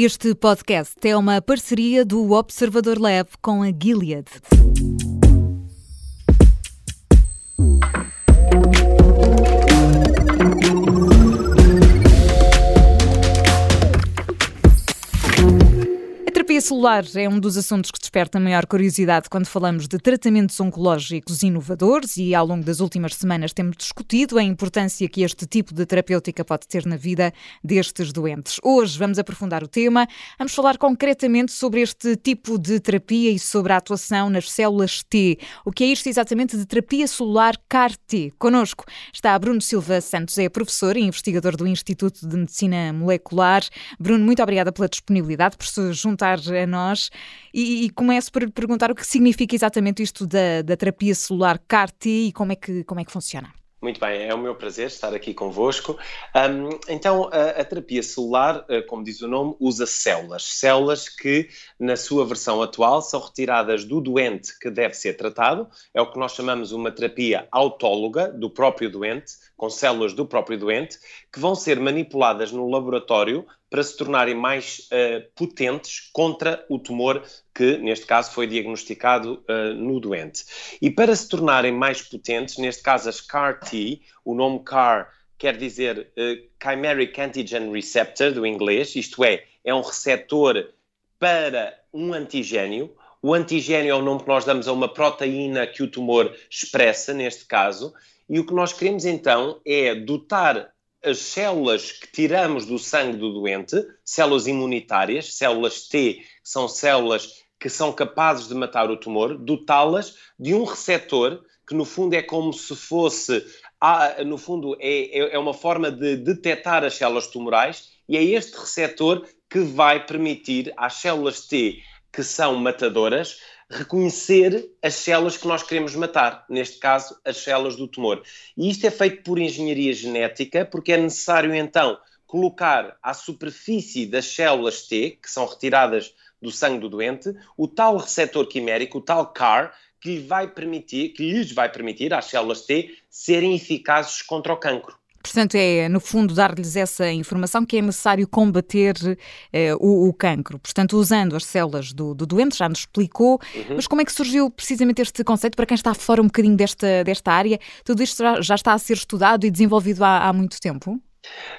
Este podcast é uma parceria do Observador Lab com a Gilead. Terapia celular é um dos assuntos que desperta maior curiosidade quando falamos de tratamentos oncológicos inovadores e ao longo das últimas semanas temos discutido a importância que este tipo de terapêutica pode ter na vida destes doentes. Hoje vamos aprofundar o tema, vamos falar concretamente sobre este tipo de terapia e sobre a atuação nas células T. O que é isto exatamente de terapia celular CAR-T? Conosco está Bruno Silva Santos, é professor e investigador do Instituto de Medicina Molecular. Bruno, muito obrigada pela disponibilidade, por se juntar a nós e, e começo por perguntar o que significa exatamente isto da, da terapia celular CAR-T e como é, que, como é que funciona. Muito bem, é o meu prazer estar aqui convosco. Um, então, a, a, terapia celular, eh, como diz o nome, usa células. Células que, na sua versão atual, são retiradas do doente que deve ser tratado. É o que nós chamamos uma terapia autóloga do próprio doente, com células do próprio doente, que vão ser manipuladas no laboratório para se tornarem mais uh, potentes contra o tumor que, neste caso, foi diagnosticado uh, no doente. E para se tornarem mais potentes, neste caso as CAR-T, o nome CAR quer dizer uh, Chimeric Antigen Receptor, do inglês, isto é, é um receptor para um antigênio. O antigênio é o nome que nós damos a uma proteína que o tumor expressa, neste caso, e o que nós queremos então é dotar as células que tiramos do sangue do doente, células imunitárias, células T, que são células que são capazes de matar o tumor, dotá-las de um receptor que no fundo é como se fosse, no fundo é, é, é uma forma de detectar as células tumorais e é este receptor que vai permitir às células T que são matadoras reconhecer as células que nós queremos matar, neste caso, as células do tumor. E isto é feito por engenharia genética, porque é necessário então colocar à superfície das células T, que são retiradas do sangue do doente, o tal receptor quimérico, o tal CAR, que, lhe vai permitir, que lhes vai permitir às células T serem eficazes contra o cancro. Portanto, é, no fundo, dar-lhes essa informação que é necessário combater eh, o, o, cancro. Portanto, usando as células do, do doente, já nos explicou, uhum. mas como é que surgiu precisamente este conceito? Para quem está fora um bocadinho desta, desta área, tudo isto já, já está a ser estudado e desenvolvido há, há muito tempo?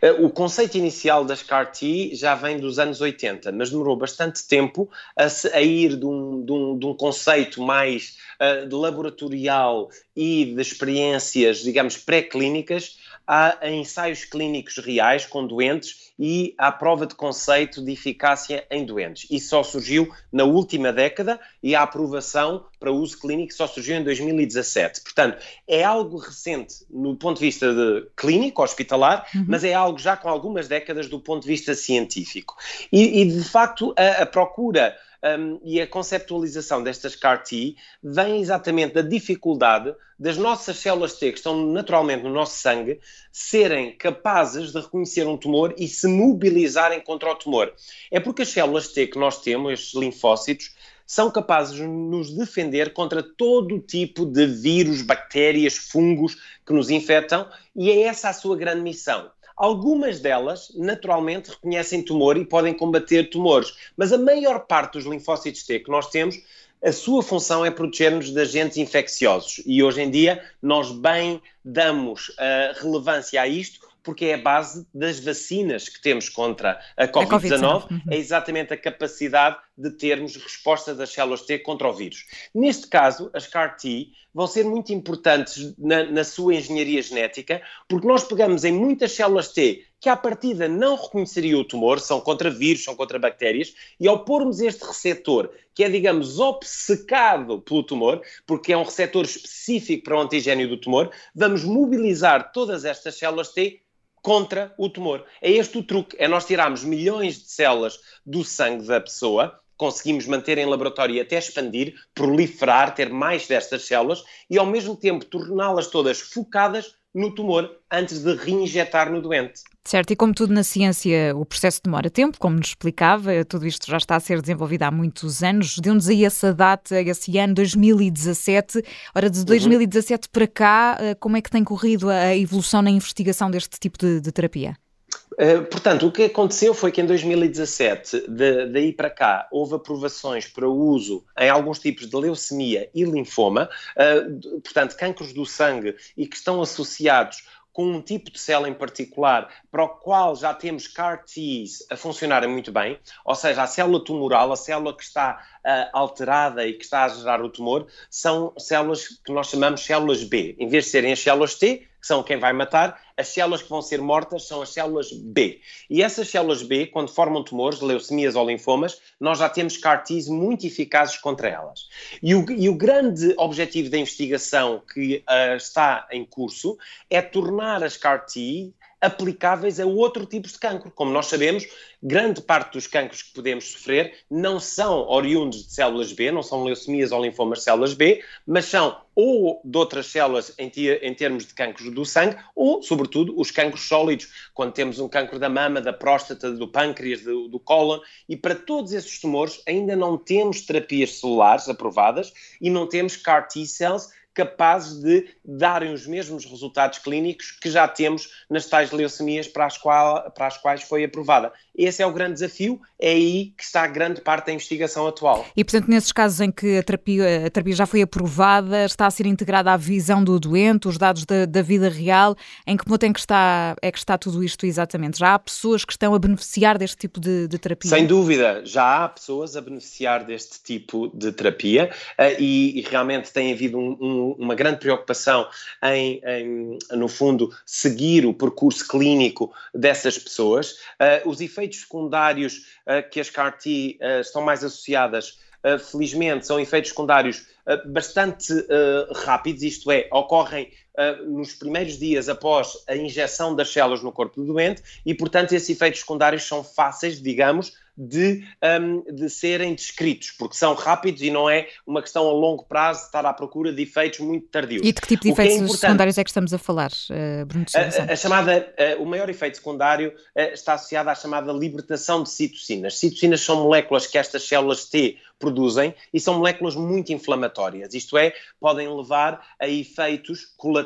Eh, o conceito inicial das CAR-T já vem dos anos 80, mas demorou bastante tempo a, a ir de um, de, um, de um, conceito mais uh, laboratorial e de experiências, digamos, pré-clínicas a, a ensaios clínicos reais com doentes e à prova de conceito de eficácia em doentes. Isso só surgiu na última década e a aprovação para uso clínico só surgiu em 2017. Portanto, é algo recente no ponto de vista de clínico, hospitalar, uhum. mas é algo já com algumas décadas do ponto de vista científico. E, e de facto, a, a procura um, e a conceptualização destas CAR-T vem exatamente da dificuldade das nossas células T, que estão naturalmente no nosso sangue, serem capazes de reconhecer um tumor e se mobilizarem contra o tumor. É porque as células T que nós temos, estes linfócitos, são capazes de nos defender contra todo tipo de vírus, bactérias, fungos que nos infectam, e é essa a sua grande missão. Algumas delas, naturalmente, reconhecem tumor e podem combater tumores, mas a maior parte dos linfócitos T que nós temos, a sua função é proteger-nos de agentes infecciosos. E hoje em dia nós bem damos uh, relevância a isto porque é a base das vacinas que temos contra a Covid-19, uhum. é exatamente a capacidade de termos resposta das células T contra o vírus. Neste caso, as CAR-T vão ser muito importantes na, na sua engenharia genética, porque nós pegamos em muitas células T que à partida não reconheceriam o tumor, são contra vírus, são contra bactérias, e ao pormos este receptor, que é, digamos, obcecado pelo tumor, porque é um receptor específico para o antigênio do tumor, vamos mobilizar todas estas células T contra o tumor. É este o truque, é nós tirarmos milhões de células do sangue da pessoa, conseguimos manter em laboratório e até expandir, proliferar, ter mais destas células e ao mesmo tempo torná-las todas focadas no tumor antes de reinjetar no doente. Certo, e como tudo na ciência, o processo demora tempo, como nos explicava, tudo isto já está a ser desenvolvido há muitos anos. Deu-nos aí essa data, esse ano 2017. Ora, de 2017 uhum. para cá, eh, como é que tem corrido a evolução na investigação deste tipo de, de terapia? Uh, portanto, o que aconteceu foi que em 2017, de, daí para cá, houve aprovações para uso em alguns tipos de leucemia e linfoma, uh, portanto, cancros do sangue e que estão associados com um tipo de célula em particular para o qual já temos CAR-Ts a funcionarem muito bem, ou seja, a célula tumoral, a célula que está uh, alterada e que está a gerar o tumor, são células que nós chamamos células B. Em vez de serem as células T, que são quem vai matar, as células que vão ser mortas são as células B. E essas células B, quando formam tumores, leucemias ou linfomas, nós já temos CAR-Ts muito eficazes contra elas. E o, e o, grande objetivo da investigação que uh, está em curso é tornar as CAR-T aplicáveis a outro tipo de cancro. Como nós sabemos, grande parte dos cancros que podemos sofrer não são oriundos de células B, não são leucemias ou linfomas de células B, mas são ou de outras células em, em termos de cancros do sangue, ou, sobretudo, os cancros sólidos, quando temos um cancro da mama, da próstata, do pâncreas, do, do cólon, e para todos esses tumores ainda não temos terapias celulares aprovadas e não temos CAR T-cells capazes de darem os mesmos resultados clínicos que já temos nas tais leucemias para as, qual, para as quais foi aprovada. Esse é o grande desafio, é aí que está grande parte da investigação atual. E, portanto, nesses casos em que a terapia, a terapia já foi aprovada, está a ser integrada à visão do doente, os dados da, da vida real, em que ponto é que, está, é que está tudo isto exatamente? Já há pessoas que estão a beneficiar deste tipo de, de terapia? Sem dúvida, já há pessoas a beneficiar deste tipo de terapia uh, e, e, realmente tem havido um, um, uma grande preocupação em, em, no fundo, seguir o percurso clínico dessas pessoas. Uh, os efeitos secundários uh, que as CAR-T uh, eh, estão mais associadas, uh, felizmente, são efeitos secundários bastante rápidos, isto é, ocorrem nos primeiros dias após a injeção das células no corpo do doente e, portanto, esses efeitos secundários são fáceis, digamos, de, um, de serem descritos, porque são rápidos e não é uma questão a longo prazo de estar à procura de efeitos muito tardios. E de que tipo de é efeitos é secundários é que estamos a falar, uh, Bruno a, a, chamada, uh, O maior efeito secundário está associado à chamada libertação de citocinas. Citocinas são moléculas que estas células T produzem e são moléculas muito inflamatórias, isto é, podem levar a efeitos colaterais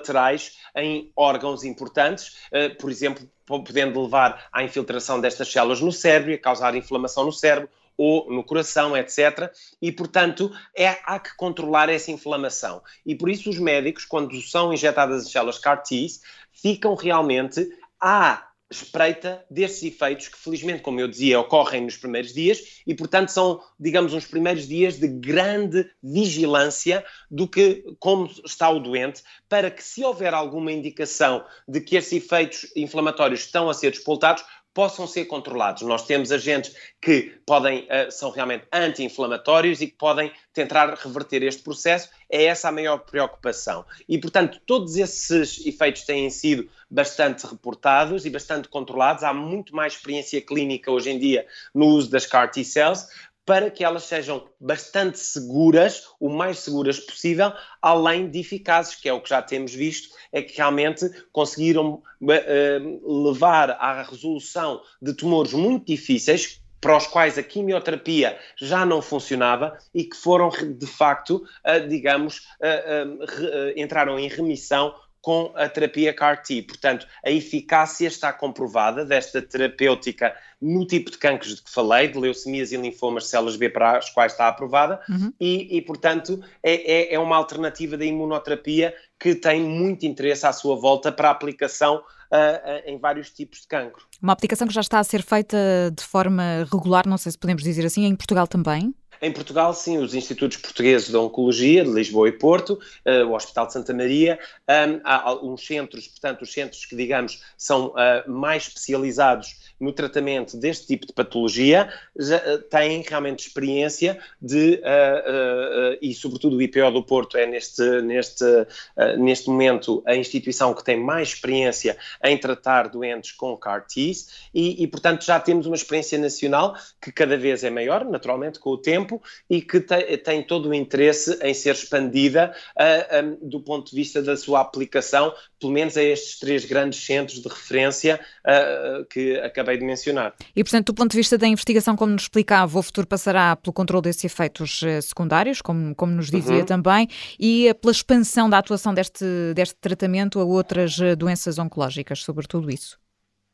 em órgãos importantes, por exemplo, podendo levar à infiltração destas células no cérebro e a causar inflamação no cérebro ou no coração, etc. E, portanto, é, há que controlar essa inflamação. E por isso os médicos, quando são injetadas as células CAR-T, ficam realmente à espreita desses efeitos que, felizmente, como eu dizia, ocorrem nos primeiros dias e, portanto, são, digamos, uns primeiros dias de grande vigilância do que como está o doente, para que, se houver alguma indicação de que esses efeitos inflamatórios estão a ser despoltados, possam ser controlados. Nós temos agentes que podem, uh, são realmente anti-inflamatórios e que podem tentar reverter este processo. É essa a maior preocupação. E, portanto, todos esses efeitos têm sido bastante reportados e bastante controlados. Há muito mais experiência clínica hoje em dia no uso das CAR T-cells, para que elas sejam bastante seguras, o mais seguras possível, além de eficazes, que é o que já temos visto, é que realmente conseguiram uh, levar à resolução de tumores muito difíceis, para os quais a quimioterapia já não funcionava e que foram, de facto, uh, digamos, uh, entraram em remissão com a terapia CAR-T. Portanto, a eficácia está comprovada desta terapêutica no tipo de cancros de que falei, de leucemias e linfomas de células B para as quais está aprovada, uhum. e, e, portanto, é, é, é, uma alternativa da imunoterapia que tem muito interesse à sua volta para a aplicação uh, uh, em vários tipos de cancro. Uma aplicação que já está a ser feita de forma regular, não sei se podemos dizer assim, em Portugal também? Em Portugal, sim, os Institutos Portugueses de Oncologia, de Lisboa e Porto, uh, o Hospital de Santa Maria, um, há uns centros, portanto, os centros que, digamos, são uh, mais especializados no tratamento deste tipo de patologia, já, uh, têm realmente experiência de, e sobretudo o IPO do Porto é neste, neste, neste momento a instituição que tem mais experiência em tratar doentes com CAR-Ts e, e, portanto, já temos uma experiência nacional que cada vez é maior, naturalmente, com o tempo, tempo e que te, tem todo o interesse em ser expandida uh, ah, um, do ponto de vista da sua aplicação, pelo menos a estes três grandes centros de referência uh, que acabei de mencionar. E, portanto, do ponto de vista da investigação, como nos explicava, o futuro passará pelo controle desses efeitos uh, secundários, como, como nos dizia uhum. também, e pela expansão da atuação deste, deste tratamento a outras doenças oncológicas, sobre tudo isso.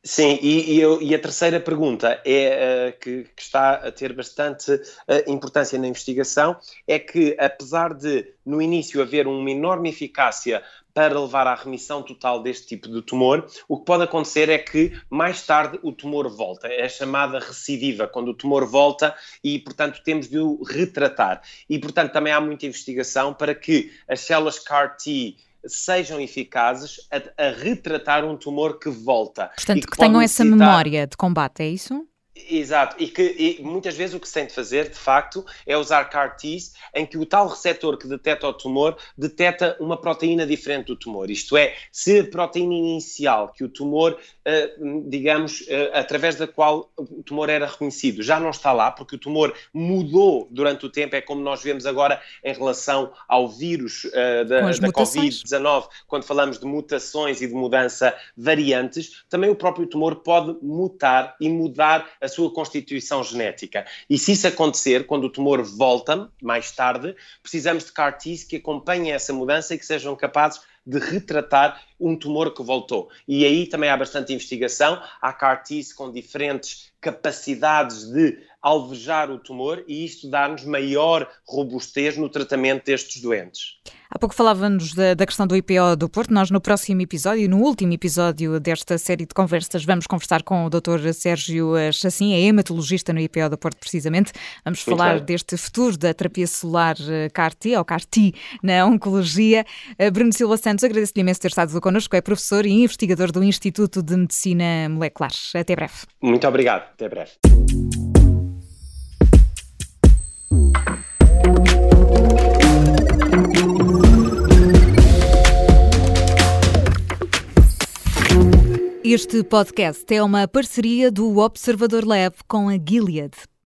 Sim, e, e, eu, e, a terceira pergunta é uh, que, que, está a ter bastante uh, importância na investigação, é que apesar de no início haver uma enorme eficácia para levar à remissão total deste tipo de tumor, o que pode acontecer é que mais tarde o tumor volta, é a chamada recidiva, quando o tumor volta e, portanto, temos de o retratar. E, portanto, também há muita investigação para que as células CAR-T sejam eficazes a, a, retratar um tumor que volta. Portanto, que, que tenham essa memória de combate, é isso? Exato, e que e muitas vezes o que se tem de fazer, de facto, é usar CAR-Ts em que o tal receptor que detecta o tumor detecta uma proteína diferente do tumor. Isto é, se a proteína inicial que o tumor, uh, digamos, uh, através da qual o tumor era reconhecido, já não está lá, porque o tumor mudou durante o tempo, é como nós vemos agora em relação ao vírus uh, da, da Covid-19, quando falamos de mutações e de mudança variantes, também o próprio tumor pode mutar e mudar a a sua constituição genética. E se isso acontecer, quando o tumor volta mais tarde, precisamos de CAR-Ts que acompanhem essa mudança e que sejam capazes de retratar um tumor que voltou. E aí também há bastante investigação, há CAR-Ts com diferentes capacidades de alvejar o tumor e isto dá-nos maior robustez no tratamento destes doentes. Há pouco falávamos da, da, questão do IPO do Porto. Nós, no próximo episódio, no último episódio desta série de conversas, vamos conversar com o Dr. Sérgio Chassin, é hematologista no IPO do Porto, precisamente. Vamos falar deste futuro da terapia celular eh, CAR-T, ou CAR-T, na oncologia. Eh, Bruno Silva Santos, agradeço-lhe imenso ter estado connosco. É professor e investigador do Instituto de Medicina Molecular. Até breve. Muito obrigado. Até breve. Este podcast é uma parceria do Observador Lab com a Gilead.